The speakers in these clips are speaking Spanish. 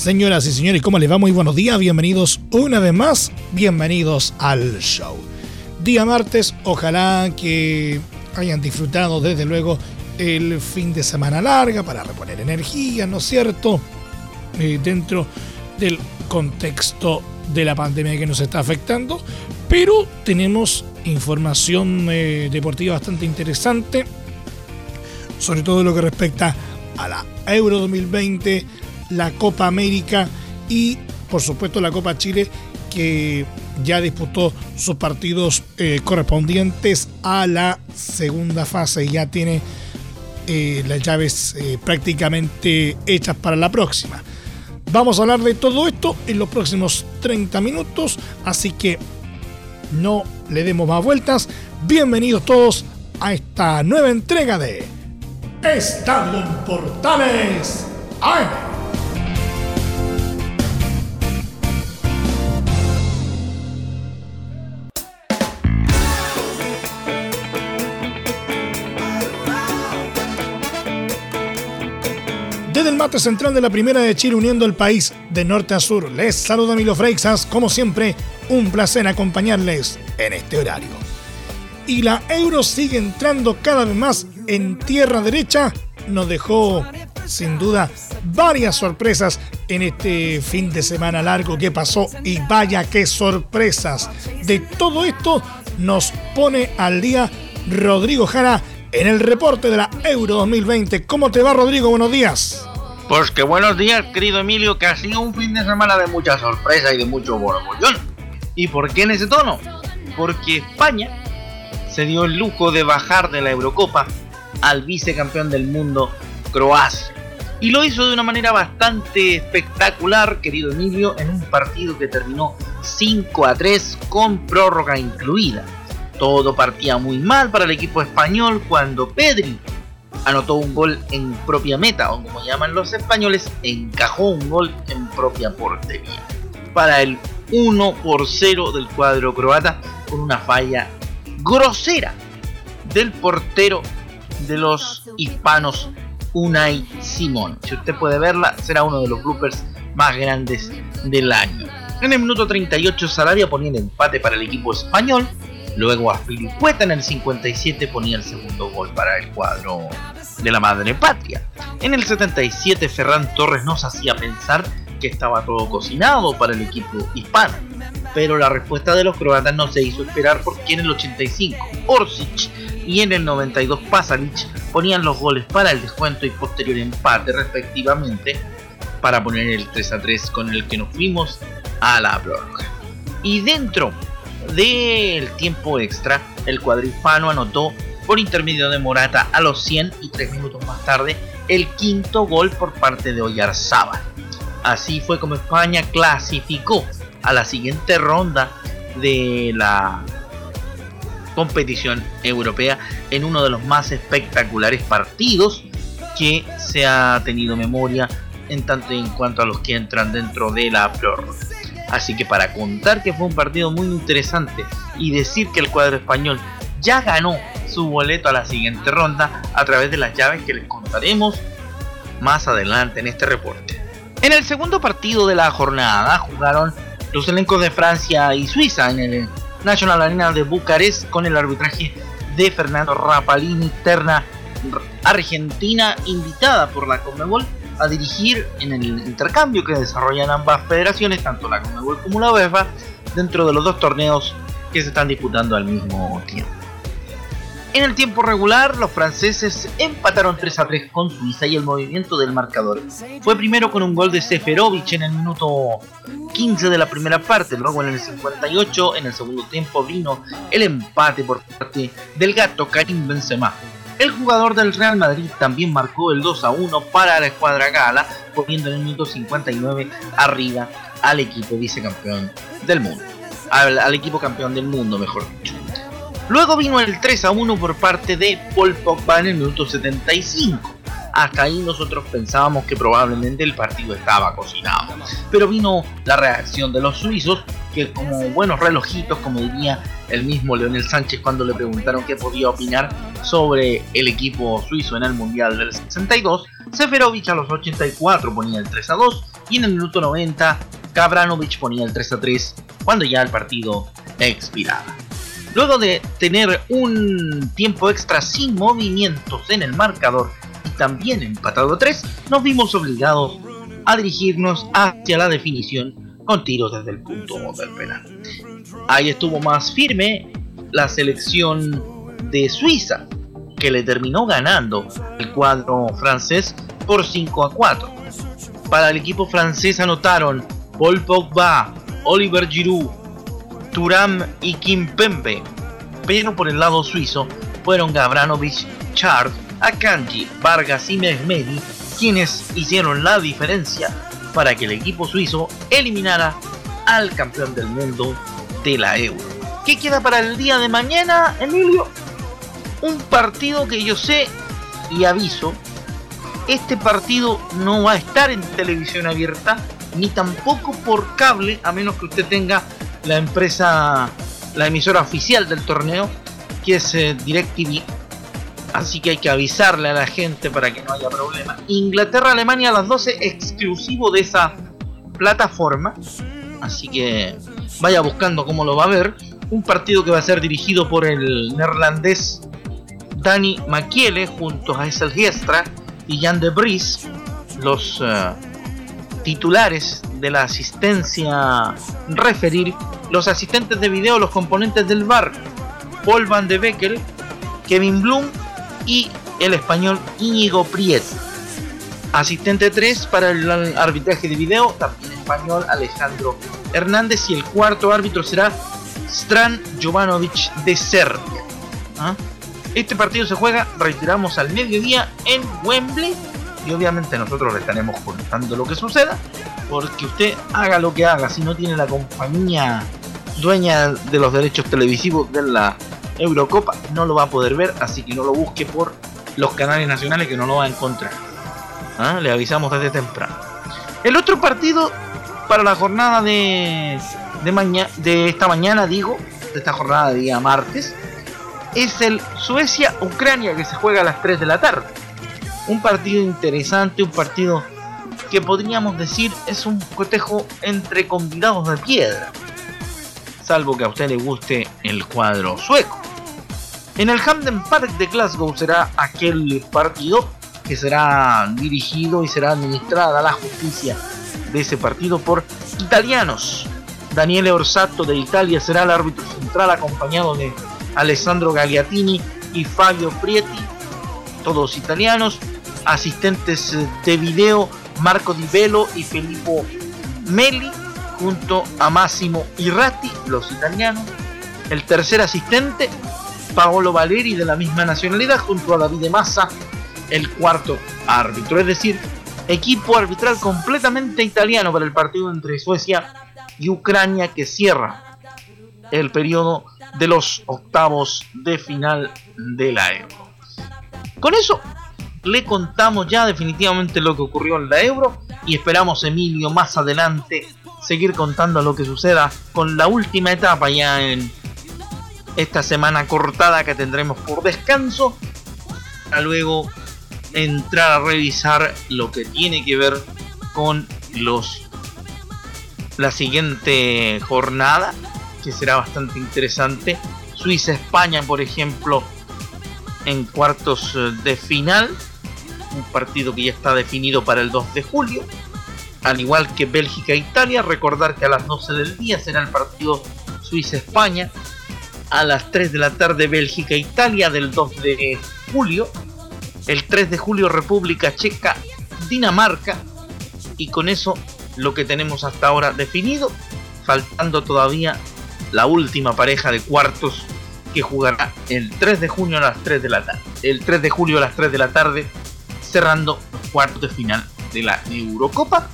Señoras y señores, ¿cómo les va? Muy buenos días, bienvenidos una vez más, bienvenidos al show. Día martes, ojalá que hayan disfrutado desde luego el fin de semana larga para reponer energía, ¿no es cierto? Eh, dentro del contexto de la pandemia que nos está afectando, pero tenemos información eh, deportiva bastante interesante, sobre todo lo que respecta a la Euro 2020 la Copa América y por supuesto la Copa Chile que ya disputó sus partidos eh, correspondientes a la segunda fase y ya tiene eh, las llaves eh, prácticamente hechas para la próxima. Vamos a hablar de todo esto en los próximos 30 minutos, así que no le demos más vueltas. Bienvenidos todos a esta nueva entrega de Estadio Portales Desde el mate central de la Primera de Chile uniendo el país de norte a sur, les saluda Milo Freixas, como siempre, un placer acompañarles en este horario. Y la Euro sigue entrando cada vez más en tierra derecha, nos dejó sin duda varias sorpresas en este fin de semana largo que pasó y vaya qué sorpresas. De todo esto nos pone al día Rodrigo Jara en el reporte de la Euro 2020. ¿Cómo te va Rodrigo? Buenos días. Pues que buenos días, querido Emilio, que ha sido un fin de semana de mucha sorpresa y de mucho borbollón. ¿Y por qué en ese tono? Porque España se dio el lujo de bajar de la Eurocopa al vicecampeón del mundo, Croacia. Y lo hizo de una manera bastante espectacular, querido Emilio, en un partido que terminó 5 a 3 con prórroga incluida. Todo partía muy mal para el equipo español cuando Pedri anotó un gol en propia meta, o como llaman los españoles, encajó un gol en propia portería. Para el 1 por 0 del cuadro croata, con una falla grosera del portero de los hispanos Unai Simón. Si usted puede verla, será uno de los bloopers más grandes del año. En el minuto 38 Sarabia ponía el empate para el equipo español Luego a Filipueta en el 57 ponía el segundo gol para el cuadro de la madre patria. En el 77 Ferran Torres nos hacía pensar que estaba todo cocinado para el equipo hispano. Pero la respuesta de los croatas no se hizo esperar porque en el 85 Orsic y en el 92 Pasalic ponían los goles para el descuento y posterior empate respectivamente para poner el 3 a 3 con el que nos fuimos a la prórroga. Y dentro del tiempo extra, el cuadrifano anotó por intermedio de Morata a los 100 y 3 minutos más tarde el quinto gol por parte de Oyarzábal. Así fue como España clasificó a la siguiente ronda de la competición europea en uno de los más espectaculares partidos que se ha tenido memoria en tanto en cuanto a los que entran dentro de la prórroga. Así que para contar que fue un partido muy interesante y decir que el cuadro español ya ganó su boleto a la siguiente ronda a través de las llaves que les contaremos más adelante en este reporte. En el segundo partido de la jornada jugaron los elencos de Francia y Suiza en el National Arena de Bucarest con el arbitraje de Fernando Rapalini, terna argentina invitada por la Conmebol a dirigir en el intercambio que desarrollan ambas federaciones, tanto la CONMEBOL como la UEFA, dentro de los dos torneos que se están disputando al mismo tiempo. En el tiempo regular, los franceses empataron 3 a 3 con Suiza y el movimiento del marcador fue primero con un gol de Seferovic en el minuto 15 de la primera parte, luego en el 58 en el segundo tiempo vino el empate por parte del gato Karim Benzema. El jugador del Real Madrid también marcó el 2 a 1 para la escuadra gala, poniendo en el minuto 59 arriba al equipo vicecampeón del mundo. Al, equipo campeón del mundo, mejor dicho. Luego vino el 3 a 1 por parte de Paul Pogba en el minuto 75 hasta ahí nosotros pensábamos que probablemente el partido estaba cocinado. Pero vino la reacción de los suizos, que como buenos relojitos, como diría el mismo Leonel Sánchez cuando le preguntaron qué podía opinar sobre el equipo suizo en el Mundial del 62, Seferovic a los 84 ponía el 3 a 2 y en el minuto 90 Kabranovic ponía el 3 a 3 cuando ya el partido expiraba. Luego de tener un tiempo extra sin movimientos en el marcador también empatado a 3, nos vimos obligados a dirigirnos hacia la definición con tiros desde el punto del penal. Ahí estuvo más firme la selección de Suiza, que le terminó ganando el cuadro francés por 5 a 4. Para el equipo francés anotaron Paul Pogba, Oliver Giroud, Turam y Kimpembe, pero por el lado suizo fueron Gabranovic, Chard Akanji, Vargas y Mehmedi, quienes hicieron la diferencia para que el equipo suizo eliminara al campeón del mundo de la Euro. ¿Qué queda para el día de mañana, Emilio? Un partido que yo sé y aviso, este partido no va a estar en televisión abierta, ni tampoco por cable, a menos que usted tenga la empresa, la emisora oficial del torneo, que es eh, DirecTV Así que hay que avisarle a la gente para que no haya problema. Inglaterra-Alemania a las 12, exclusivo de esa plataforma. Así que vaya buscando cómo lo va a ver. Un partido que va a ser dirigido por el neerlandés Dani Makiele junto a Essel Giestra y Jan de Vries, los eh, titulares de la asistencia referir, los asistentes de video, los componentes del bar, Paul Van de Becker, Kevin Bloom y el español Íñigo Priet. Asistente 3 para el arbitraje de video, también español Alejandro Hernández y el cuarto árbitro será Stran Jovanovic de Serbia. ¿Ah? Este partido se juega, retiramos al mediodía en Wembley y obviamente nosotros le estaremos contando lo que suceda porque usted haga lo que haga, si no tiene la compañía dueña de los derechos televisivos de la Eurocopa no lo va a poder ver, así que no lo busque por los canales nacionales que no lo va a encontrar. ¿Ah? Le avisamos desde temprano. El otro partido para la jornada de, de, de esta mañana, digo, de esta jornada de día martes, es el Suecia-Ucrania que se juega a las 3 de la tarde. Un partido interesante, un partido que podríamos decir es un cotejo entre convidados de piedra. Salvo que a usted le guste el cuadro sueco. En el Hamden Park de Glasgow será aquel partido que será dirigido y será administrada la justicia de ese partido por italianos. Daniele Orsato de Italia será el árbitro central acompañado de Alessandro Gagliatini y Fabio Prietti, todos italianos. Asistentes de video Marco Di Velo y Filippo Meli junto a Massimo Irrati, los italianos. El tercer asistente Paolo Valeri de la misma nacionalidad junto a David Massa, el cuarto árbitro. Es decir, equipo arbitral completamente italiano para el partido entre Suecia y Ucrania que cierra el periodo de los octavos de final de la Euro. Con eso le contamos ya definitivamente lo que ocurrió en la Euro y esperamos Emilio más adelante seguir contando lo que suceda con la última etapa ya en esta semana cortada que tendremos por descanso, para luego entrar a revisar lo que tiene que ver con los la siguiente jornada, que será bastante interesante. Suiza-España, por ejemplo, en cuartos de final, un partido que ya está definido para el 2 de julio. Al igual que Bélgica-Italia, recordar que a las 12 del día será el partido Suiza-España a las 3 de la tarde Bélgica Italia del 2 de julio, el 3 de julio República Checa Dinamarca. Y con eso lo que tenemos hasta ahora definido, faltando todavía la última pareja de cuartos que jugará el 3 de junio a las 3 de la tarde. El 3 de julio a las 3 de la tarde, cerrando cuartos de final de la Eurocopa,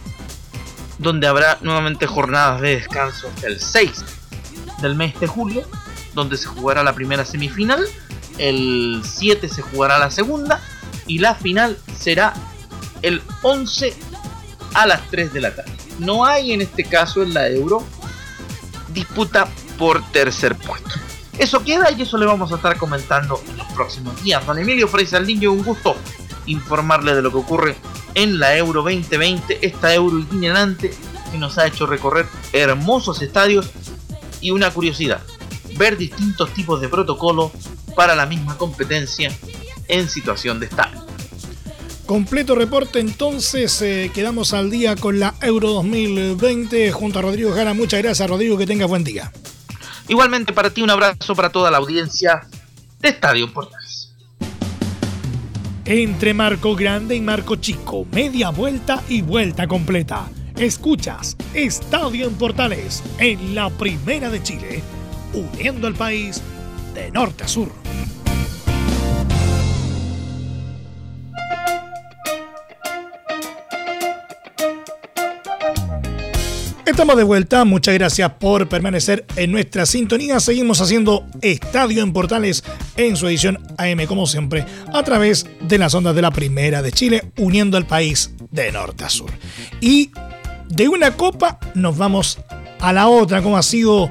donde habrá nuevamente jornadas de descanso el 6 del mes de julio, donde se jugará la primera semifinal, el 7 se jugará la segunda y la final será el 11 a las 3 de la tarde. No hay en este caso en la Euro disputa por tercer puesto. Eso queda y eso le vamos a estar comentando en los próximos días. Don Emilio Frey Saldillo, un gusto informarle de lo que ocurre en la Euro 2020, esta Euro itinerante que nos ha hecho recorrer hermosos estadios y una curiosidad, ver distintos tipos de protocolo para la misma competencia en situación de estadio. Completo reporte, entonces eh, quedamos al día con la Euro 2020 junto a Rodrigo Jara. Muchas gracias, Rodrigo, que tengas buen día. Igualmente para ti, un abrazo para toda la audiencia de Estadio Portales. Entre Marco Grande y Marco Chico, media vuelta y vuelta completa. Escuchas Estadio en Portales en la Primera de Chile, uniendo al país de norte a sur. Estamos de vuelta, muchas gracias por permanecer en nuestra sintonía. Seguimos haciendo Estadio en Portales en su edición AM, como siempre, a través de las ondas de la Primera de Chile, uniendo al país de norte a sur. Y de una copa nos vamos a la otra, como ha sido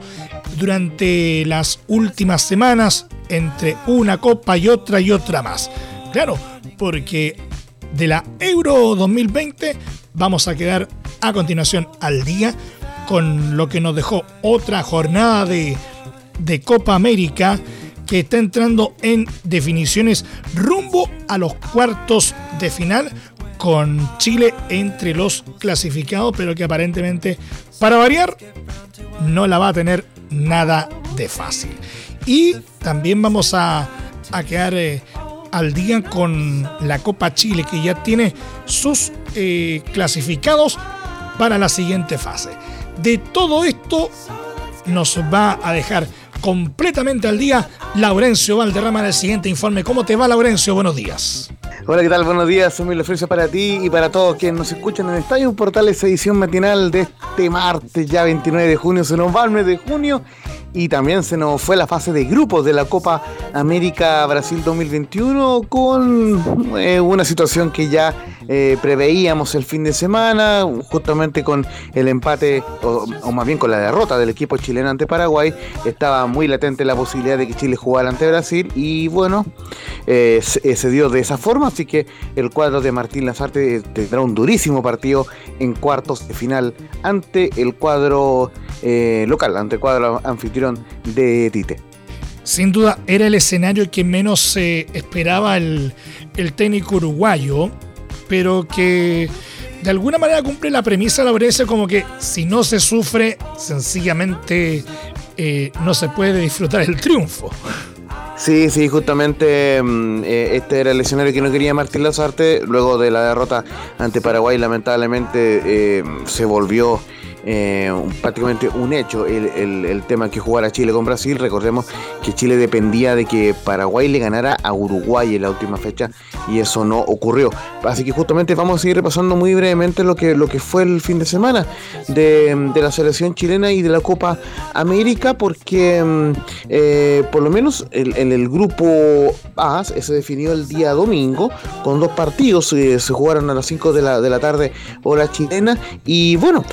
durante las últimas semanas, entre una copa y otra y otra más. Claro, porque de la Euro 2020 vamos a quedar a continuación al día con lo que nos dejó otra jornada de, de Copa América que está entrando en definiciones rumbo a los cuartos de final con Chile entre los clasificados, pero que aparentemente, para variar, no la va a tener nada de fácil. Y también vamos a, a quedar eh, al día con la Copa Chile, que ya tiene sus eh, clasificados para la siguiente fase. De todo esto nos va a dejar completamente al día Laurencio Valderrama en el siguiente informe. ¿Cómo te va, Laurencio? Buenos días. Hola, ¿qué tal? Buenos días, soy Milo para ti y para todos quienes nos escuchan en Estadio Portales, edición matinal de este martes, ya 29 de junio. Se nos va el mes de junio y también se nos fue la fase de grupos de la Copa América Brasil 2021 con eh, una situación que ya eh, preveíamos el fin de semana, justamente con el empate, o, más bien con la derrota del equipo chileno ante Paraguay, estaba muy latente la posibilidad de que Chile jugara ante Brasil y bueno, eh, se, dio de esa forma, así que el cuadro de Martín Lazarte tendrá un durísimo partido en cuartos de final ante el cuadro local, ante el cuadro anfitrión de Tite. Sin duda era el escenario que menos se esperaba el, técnico uruguayo, pero que de alguna manera cumple la premisa la Laurencio como que si no se sufre, sencillamente eh, no se puede disfrutar el triunfo. Sí, sí, justamente mm, eh, este era el escenario que no quería Martín Lazarte. Luego de la derrota ante Paraguay, lamentablemente eh, se volvió eh, prácticamente un hecho el, tema que jugara Chile con Brasil. Recordemos que Chile dependía de que Paraguay le ganara a Uruguay en la última fecha y eso no ocurrió. Así que justamente vamos a seguir repasando muy brevemente lo que, lo que fue el fin de semana de, la selección chilena y de la Copa América porque mm, eh, por lo menos en el, grupo A se definió el día domingo con dos partidos, eh, se jugaron a las 5 de la, de la tarde hora chilena y bueno,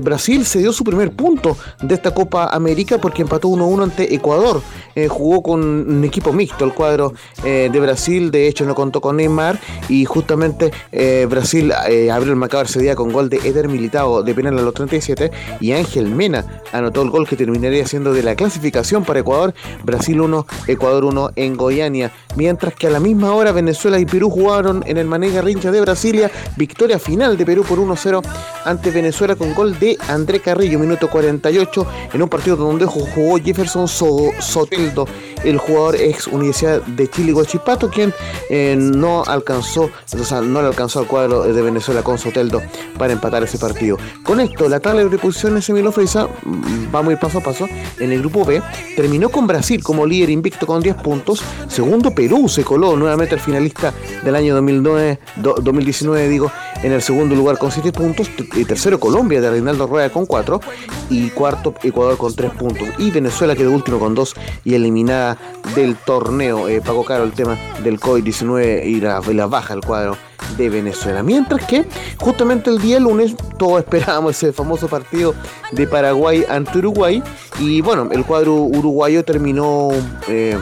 Brasil Brasil se dio su primer punto de esta Copa América porque empató 1-1 ante Ecuador. Eh, jugó con un equipo mixto el cuadro eh, de Brasil, de hecho no contó con Neymar. Y justamente eh, Brasil abrió el marcador ese día con gol de Eder Militao de penal a los 37 y Ángel Mena anotó el gol que terminaría siendo de la clasificación para Ecuador, Brasil 1, Ecuador 1 en Goiania, mientras que a la misma hora Venezuela y Perú jugaron en el Mané Garrincha de Brasilia, victoria final de Perú por 1-0 ante Venezuela con gol de André Carrillo, minuto 48, en un partido donde jugó Jefferson Soteldo. el jugador ex Universidad de Chile Guachipato, quien eh, no alcanzó, o sea, no le alcanzó al cuadro de Venezuela con Soteldo para empatar ese partido. Con esto, la tabla de posiciones Emilio Freisa mm, va muy paso a paso. En el grupo B terminó con Brasil como líder invicto con 10 puntos. Segundo, Perú se coló nuevamente al finalista del año 2009, 2019, digo, en el segundo lugar con 7 puntos. Y tercero, Colombia de Reinaldo Con 4. Y cuarto, Ecuador con 3 puntos. Y Venezuela quedó último con 2 y eliminada del torneo. Eh, Paco Caro, el tema del COVID-19 y la, baja al cuadro de Venezuela. Mientras que justamente el día lunes todos esperábamos ese famoso partido de Paraguay ante Uruguay y bueno, el cuadro uruguayo terminó eh,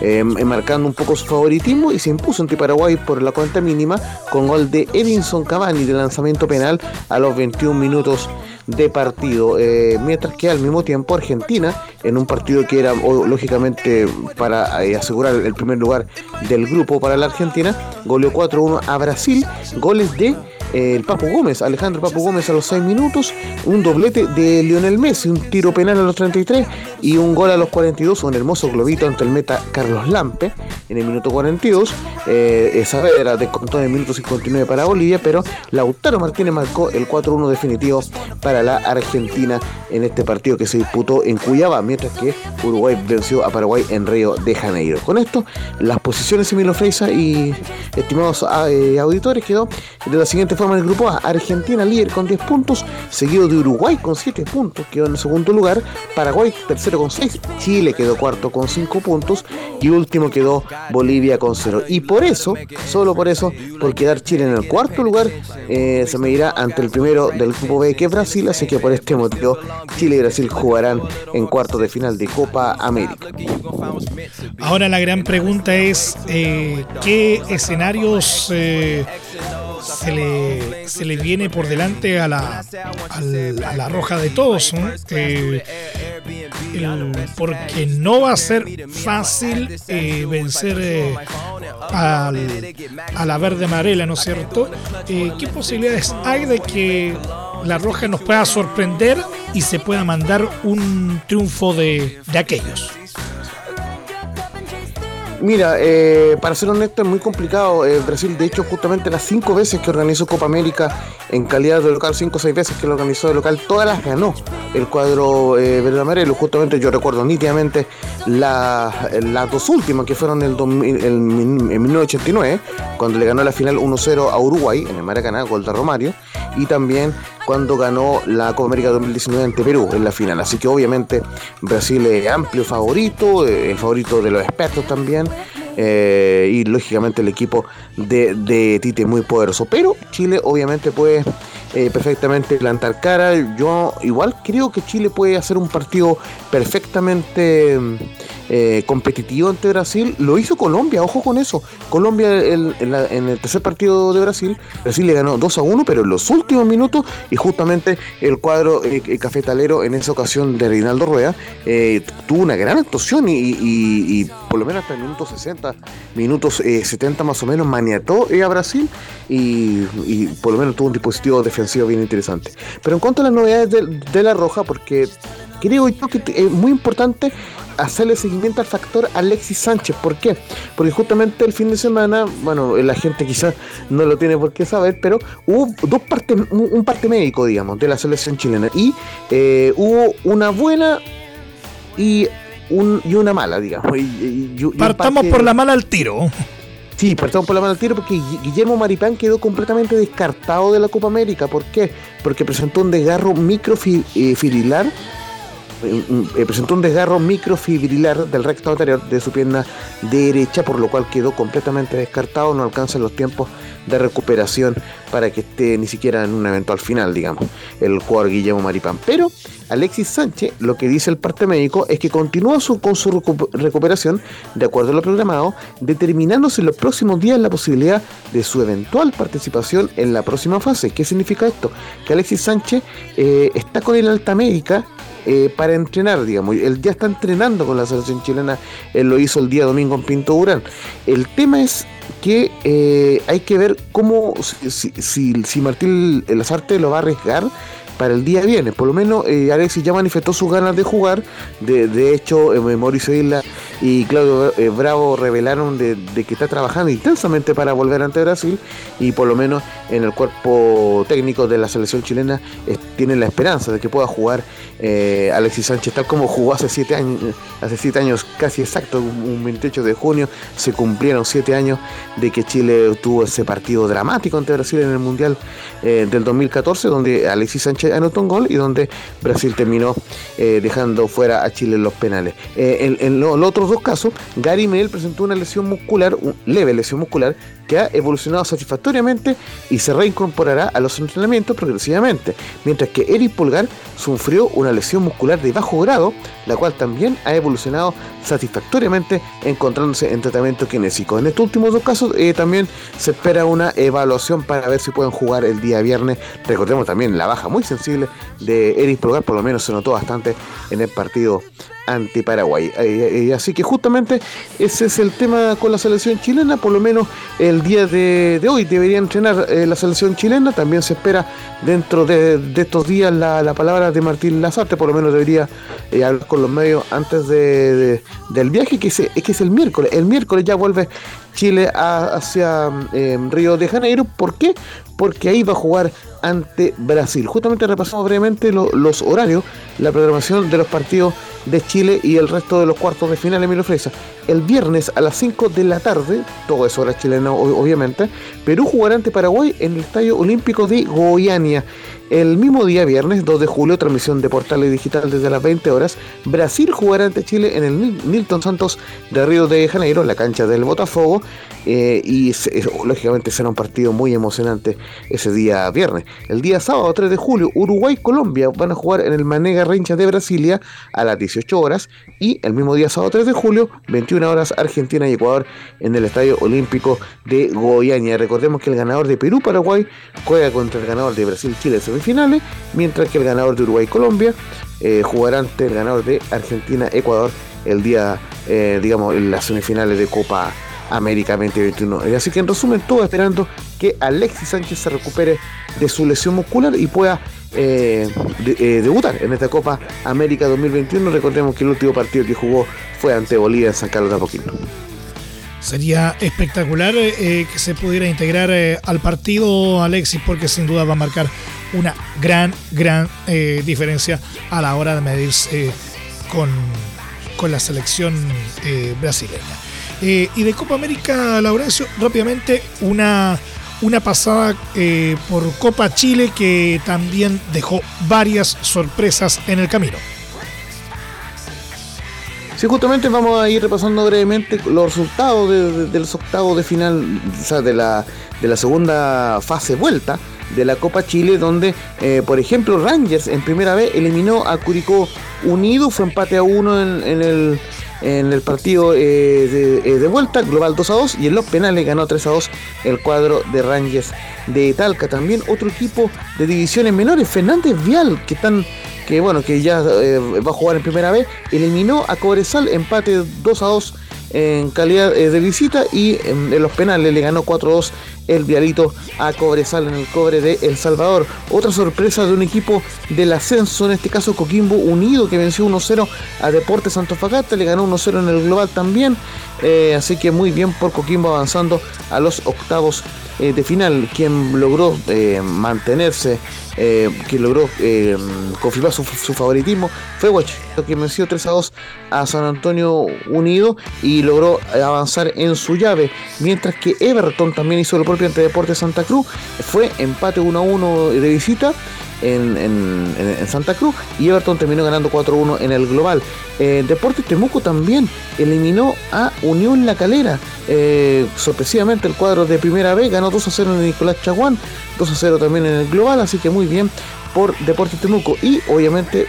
eh, marcando un poco su favoritismo y se impuso ante Paraguay por la cuenta mínima con gol de Edinson Cavani de lanzamiento penal a los 21 minutos de partido, eh, mientras que al mismo tiempo Argentina, en un partido que era lógicamente para eh, asegurar el primer lugar del grupo para la Argentina, goleó 4-1 a Brasil, goles de el Papu Gómez, Alejandro Papu Gómez a los 6 minutos, un doblete de Lionel Messi, un tiro penal a los 33 y un gol a los 42, un hermoso globito ante el meta Carlos Lampe en el minuto 42. Eh, era de de minutos 59 para Bolivia, pero Lautaro Martínez marcó el 4-1 definitivo para la Argentina en este partido que se disputó en Cuyaba, mientras que Uruguay venció a Paraguay en Río de Janeiro. Con esto, las posiciones Emilio Freisa y estimados eh, auditores quedó de la siguiente forma en el grupo A. Argentina líder con 10 puntos, seguido de Uruguay con 7 puntos, quedó en el segundo lugar. Paraguay tercero con 6, Chile quedó cuarto con 5 puntos y último quedó Bolivia con 0. Y por eso, solo por eso, por quedar Chile en el cuarto lugar, eh, se medirá ante el primero del grupo B que es Brasil, así que por este motivo Chile y Brasil jugarán en cuartos de final de Copa América. Ahora la gran pregunta es, eh, ¿qué escenarios... Eh, se le, se le viene por delante a la, a la, roja de todos, eh, porque no va a ser fácil eh, vencer eh, a la verde amarela, ¿no es cierto? ¿Qué posibilidades hay de que la roja nos pueda sorprender y se pueda mandar un triunfo de, de aquellos? Mira, eh, para ser honesto es muy complicado. Eh, Brasil, de hecho, justamente las cinco veces que organizó Copa América en calidad de local, cinco o seis veces que lo organizó de local, todas las ganó el cuadro eh, verde amarelo. Justamente yo recuerdo nítidamente las dos últimas que fueron el, en 1989, cuando le ganó la final 1-0 a Uruguay en el Maracaná, gol de Romario, y también cuando ganó la Copa América 2019 ante Perú en la final. Así que obviamente Brasil es amplio favorito, eh, el favorito de los expertos también. Eh, y lógicamente el equipo de, de Tite muy poderoso. Pero Chile obviamente puede eh, perfectamente plantar cara. Yo igual creo que Chile puede hacer un partido perfectamente eh, competitivo ante Brasil. Lo hizo Colombia, ojo con eso. Colombia en, el tercer partido de Brasil, Brasil le ganó 2 a 1, pero en los últimos minutos, y justamente el cuadro eh, cafetalero en esa ocasión de Reinaldo Rueda, tuvo una gran actuación y, por lo menos hasta el minuto 60, minutos 70 más o menos, maniató a Brasil y, por lo menos tuvo un dispositivo defensivo bien interesante. Pero en cuanto a las novedades de, la Roja, porque creo yo que es muy importante hacerle seguimiento al factor Alexis Sánchez. ¿Por qué? Porque justamente el fin de semana, bueno, la gente quizás no lo tiene por qué saber, pero hubo dos partes, un parte médico, digamos, de la selección chilena. Y eh, hubo una buena y, un, y una mala, digamos. Partamos por la mala al tiro. Sí, perdón por la mano al tiro porque Guillermo Maripán quedó completamente descartado de la Copa América. ¿Por qué? Porque presentó un desgarro microfibrilar. Eh, presentó un desgarro microfibrilar del recto anterior de su pierna derecha, por lo cual quedó completamente descartado, no alcanza los tiempos de recuperación para que esté ni siquiera en un eventual final, digamos, el jugador Guillermo Maripán. Pero Alexis Sánchez, lo que dice el parte médico es que continúa su, con su recuperación de acuerdo a lo programado, determinándose en los próximos días la posibilidad de su eventual participación en la próxima fase. ¿Qué significa esto? Que Alexis Sánchez eh, está con el alta médica eh, para entrenar, digamos. Él ya está entrenando con la selección chilena, él lo hizo el día domingo en Pinto Durán. El tema es que eh, hay que ver cómo, si, si, si Martín Lazarte lo va a arriesgar para el día viernes. Por lo menos eh, Alexis ya manifestó sus ganas de jugar. De, hecho, eh, Mauricio Isla y Claudio eh, Bravo revelaron de, que está trabajando intensamente para volver ante Brasil y por lo menos en el cuerpo técnico de la selección chilena tienen la esperanza de que pueda jugar Alexis Sánchez tal como jugó hace siete años, hace siete años casi exacto, un 28 de junio se cumplieron siete años de que Chile tuvo ese partido dramático ante Brasil en el Mundial del 2014 donde Alexis Sánchez anotó un gol y donde Brasil terminó eh, dejando fuera a Chile en los penales. Eh, en, los otros dos casos, Gary Medel presentó una lesión muscular, una leve lesión muscular, que ha evolucionado satisfactoriamente y se reincorporará a los entrenamientos progresivamente, mientras que Eric Pulgar sufrió una lesión muscular de bajo grado, la cual también ha evolucionado satisfactoriamente encontrándose en tratamiento kinésico. En estos últimos dos casos eh, también se espera una evaluación para ver si pueden jugar el día viernes. Recordemos también la baja muy de Eric Pulgar, por lo menos se notó bastante en el partido ante Paraguay. Eh, eh, así que justamente ese es el tema con la selección chilena, por lo menos el día de, hoy debería entrenar eh, la selección chilena, también se espera dentro de, estos días la, palabra de Martín Lazarte, por lo menos debería hablar con los medios antes de, del viaje, que es, que es el miércoles, el miércoles ya vuelve Chile hacia Río de Janeiro, ¿por qué? Porque ahí va a jugar ante Brasil. Justamente repasamos brevemente los horarios, la programación de los partidos de Chile y el resto de los cuartos de final Emilio Fresa. El viernes a las 5 de la tarde, todo es hora chilena obviamente, Perú jugará ante Paraguay en el Estadio Olímpico de Goiânia. El mismo día viernes, 2 de julio, transmisión de portales digital desde las 20 horas, Brasil jugará ante Chile en el Milton Santos de Río de Janeiro, la cancha del Botafogo, eh, y lógicamente será un partido muy emocionante ese día viernes. El día sábado, 3 de julio, Uruguay-Colombia van a jugar en el Manega Rincha de Brasilia a las 18 horas, y el mismo día sábado, 3 de julio, 21 horas, Argentina y Ecuador en el Estadio Olímpico de Goiânia. Recordemos que el ganador de Perú-Paraguay juega contra el ganador de Brasil-Chile finales, mientras que el ganador de Uruguay-Colombia eh, jugará ante el ganador de Argentina-Ecuador el día, eh, digamos, en las semifinales de Copa América 2021. Eh, así que en resumen, todo esperando que Alexis Sánchez se recupere de su lesión muscular y pueda debutar en esta Copa América 2021. Recordemos que el último partido que jugó fue ante Bolivia en San Carlos de Apoquindo. Sería espectacular que se pudiera integrar al partido Alexis porque sin duda va a marcar una gran, gran eh, diferencia a la hora de medirse con, con la selección eh, brasileña. Eh, y de Copa América, Laurencio, rápidamente una, una pasada por Copa Chile que también dejó varias sorpresas en el camino. Sí, justamente vamos a ir repasando brevemente los resultados de, los octavos de final, o sea, de la, de la segunda fase vuelta de la Copa Chile, donde, eh, por ejemplo, Rangers en primera vez eliminó a Curicó Unido, fue empate a uno en, el, en el partido eh, eh, de, vuelta, global 2 a 2, y en los penales ganó 3 a 2 el cuadro de Rangers de Talca. También otro equipo de divisiones menores, Fernández Vial, que están que bueno, que ya va a jugar en primera vez, eliminó a Cobresal, empate 2 a 2 en calidad de visita y en, los penales le ganó 4 a 2 el Vialito a Cobresal en el cobre de El Salvador. Otra sorpresa de un equipo del ascenso, en este caso Coquimbo Unido, que venció 1-0 a Deportes Antofagasta, le ganó 1-0 en el global también. Eh, así que muy bien por Coquimbo avanzando a los octavos eh, de final. Quien logró eh, mantenerse, quien logró confirmar su, favoritismo fue Huachito, que venció 3 2 a San Antonio Unido y logró avanzar en su llave. Mientras que Everton también hizo lo ante Deportes Santa Cruz. Fue empate 1 1 de visita en, Santa Cruz y Everton terminó ganando 4-1 en el global. Eh, Deportes Temuco también eliminó a Unión La Calera. Eh, sorpresivamente el cuadro de primera vez ganó 2-0 en Nicolás Chaguán, 2-0 también en el global, así que muy bien por Deportes Temuco. Y obviamente,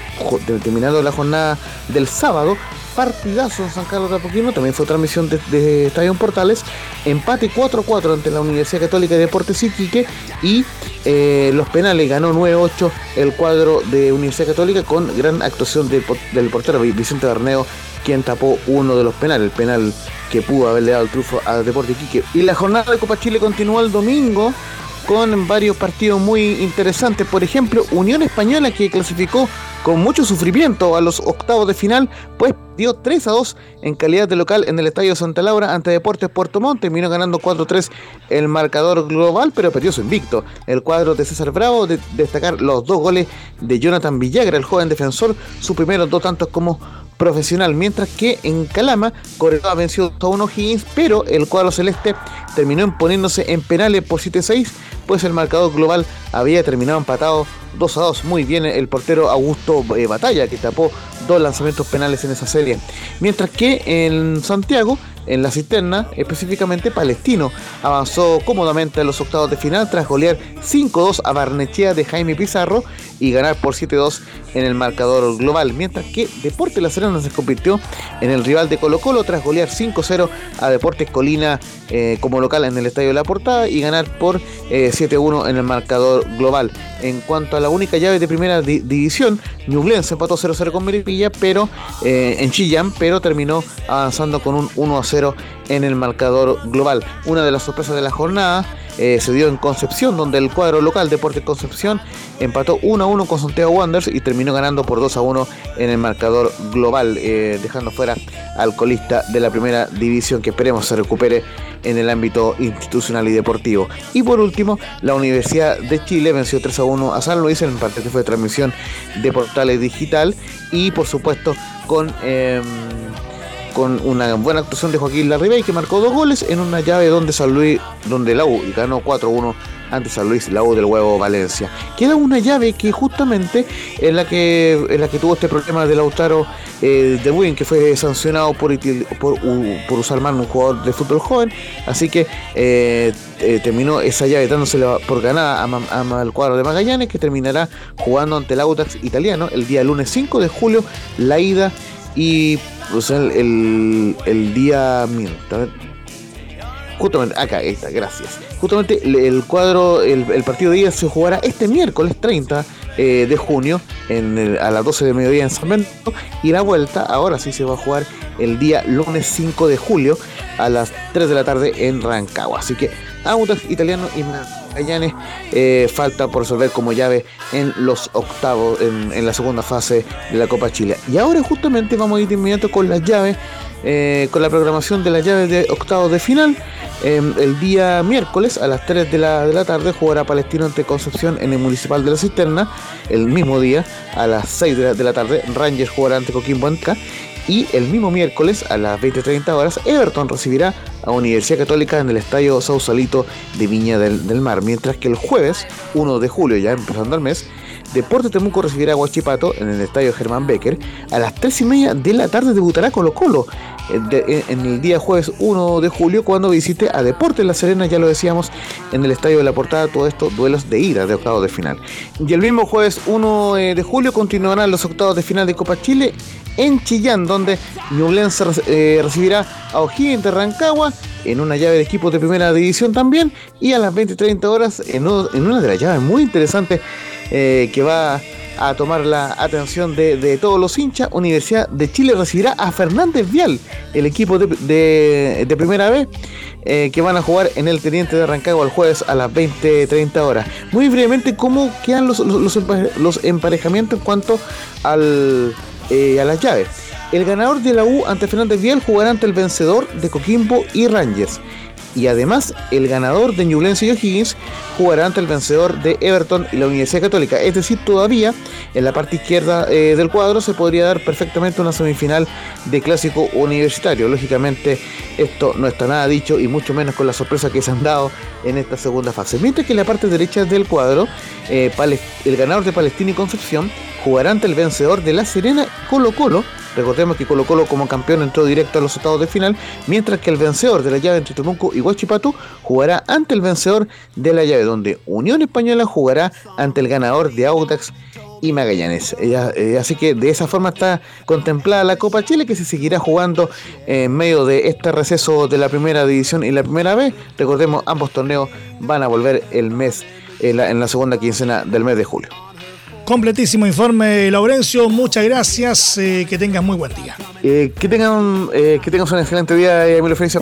terminando la jornada del sábado, partidazo en San Carlos de Apoquino, también fue transmisión de, Estadio Portales, empate 4-4 ante la Universidad Católica de Deportes Iquique. Y eh, los penales ganó 9-8 el cuadro de Universidad Católica con gran actuación del portero Vicente Barneo quien tapó uno de los penales, el penal que pudo haberle dado el triunfo a Deportes Iquique. Y la jornada de Copa Chile continúa el domingo con varios partidos muy interesantes. Por ejemplo, Unión Española que clasificó con mucho sufrimiento a los octavos de final, pues dio 3 a 2 en calidad de local en el Estadio Santa Laura ante Deportes Puerto Montt. Terminó ganando 4-3 el marcador global, pero perdió su invicto. El cuadro de César Bravo de destacar los dos goles de Jonathan Villagra, el joven defensor, sus primeros dos tantos como profesional, mientras que en Calama Corredor venció a 1 Higgins, pero el cuadro celeste terminó imponiéndose en penales por 7-6, pues el marcador global había terminado empatado 2 a 2. Muy bien el portero Augusto eh, Batalla, que tapó dos lanzamientos penales en esa serie. Mientras que en Santiago en la cisterna, específicamente Palestino, avanzó cómodamente a los octavos de final tras golear 5-2 a Barnechea de Jaime Pizarro y ganar por 7-2 en el marcador global, mientras que Deportes La Serena se convirtió en el rival de Colo Colo tras golear 5-0 a Deportes Colina eh, como local en el Estadio de la Portada y ganar por 7-1 eh, en el marcador global. En cuanto a la única llave de primera división, Ñublense empató 0-0 con Meripilla, pero eh, en Chillán, pero terminó avanzando con un 1-0 en el marcador global. Una de las sorpresas de la jornada eh, se dio en Concepción, donde el cuadro local Deportes Concepción empató 1 a 1 con Santiago Wanderers y terminó ganando por 2 a 1 en el marcador global, eh, dejando fuera al colista de la primera división que esperemos se recupere en el ámbito institucional y deportivo. Y por último, la Universidad de Chile venció 3 a 1 a San Luis en el partido que fue de transmisión de portales digital y por supuesto con... Em, con una buena actuación de Joaquín Larribey que marcó dos goles en una llave donde San Luis, donde la U ganó 4-1 ante San Luis, la U del huevo Valencia. Queda una llave que justamente es la que, en la que tuvo este problema de Lautaro eh, de Win, que fue sancionado por, por, usar mal un jugador de fútbol joven. Así que eh, eh, terminó esa llave dándosela por ganada al cuadro de Magallanes, que terminará jugando ante el Autax italiano el día lunes 5 de julio, la ida y pues el, el, día. justamente, acá está, gracias. Justamente el, cuadro, el, partido de ida se jugará este miércoles 30 eh, de junio en a las 12 de mediodía en San Bento y la vuelta ahora sí se va a jugar el día lunes 5 de julio a las 3 de la tarde en Rancagua. Así que Autos Italiano y Magallanes eh, falta por resolver como llave en los octavos, en, la segunda fase de la Copa Chile. Y ahora justamente vamos a ir de inmediato con las llaves, eh, con la programación de las llaves de octavos de final. Em, el día miércoles a las 3 de la, de la tarde jugará Palestino ante Concepción en el Municipal de la Cisterna. El mismo día a las 6 de la, tarde Rangers jugará ante Coquimbo Anca y el mismo miércoles a las 20.30 horas Everton recibirá a Universidad Católica en el Estadio Sausalito de Viña del, Mar, mientras que el jueves 1 de julio, ya empezando el mes, Deporte Temuco recibirá a Guachipato en el Estadio Germán Becker. A las 3 y media de la tarde debutará Colo Colo en el día jueves 1 de julio cuando visite a Deportes La Serena, ya lo decíamos, en el Estadio de la Portada, todo esto, duelos de ida de octavos de final. Y el mismo jueves 1 eh, de julio continuarán los octavos de final de Copa Chile en Chillán, donde Ñublense eh, recibirá a O'Higgins de Rancagua en una llave de equipos de primera división también, y a las 20-30 horas en, una de las llaves muy interesantes eh, que va a tomar la atención de, todos los hinchas, Universidad de Chile recibirá a Fernández Vial, el equipo de, primera vez, eh, que van a jugar en el Teniente de Rancagua el jueves a las 20-30 horas. Muy brevemente, ¿cómo quedan los, los, emparejamientos en cuanto al, eh, a las llaves? El ganador de la U ante Fernández Vial jugará ante el vencedor de Coquimbo y Rangers y además el ganador de Ñublense y O'Higgins jugará ante el vencedor de Everton y la Universidad Católica. Es decir, todavía en la parte izquierda eh, del cuadro se podría dar perfectamente una semifinal de clásico universitario. Lógicamente esto no está nada dicho y mucho menos con la sorpresa que se han dado en esta segunda fase. Mientras que en la parte derecha del cuadro, eh, el ganador de Palestina y Concepción jugará ante el vencedor de La Serena Colo Colo Recordemos que Colo Colo como campeón entró directo a los octavos de final, mientras que el vencedor de la llave entre Temuco y Huachipato jugará ante el vencedor de la llave, donde Unión Española jugará ante el ganador de Audax y Magallanes. Eh, así que de esa forma está contemplada la Copa Chile que se seguirá jugando en medio de este receso de la primera división y la primera vez. Recordemos, ambos torneos van a volver el mes en la segunda quincena del mes de julio. Completísimo informe, Laurencio. Muchas gracias. Eh, que tengas muy buen día. Eh, que tengan eh, que tengas un excelente día, Emilio Felicia,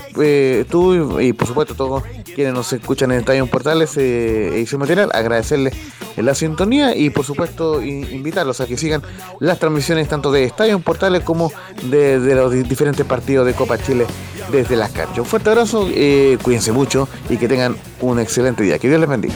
tú y, por supuesto todos quienes nos escuchan en Estadio Portales, eh, edición material, agradecerles la sintonía y por supuesto invitarlos a que sigan las transmisiones tanto de Estadio Portales como de, los diferentes partidos de Copa Chile desde las canchas. Un fuerte abrazo, eh, cuídense mucho y que tengan un excelente día. Que Dios les bendiga.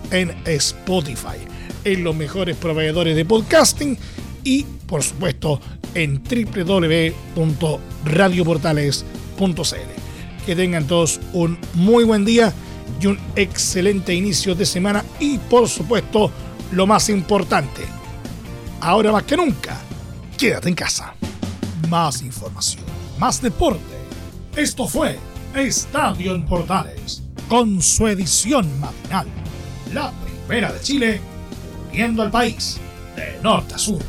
en Spotify, en los mejores proveedores de podcasting y, por supuesto, en www.radioportales.cl. Que tengan todos un muy buen día y un excelente inicio de semana y, por supuesto, lo más importante, ahora más que nunca, quédate en casa. Más información, más deporte. Esto fue Estadio en Portales, con su edición matinal la primera de Chile, viendo al país de norte a sur.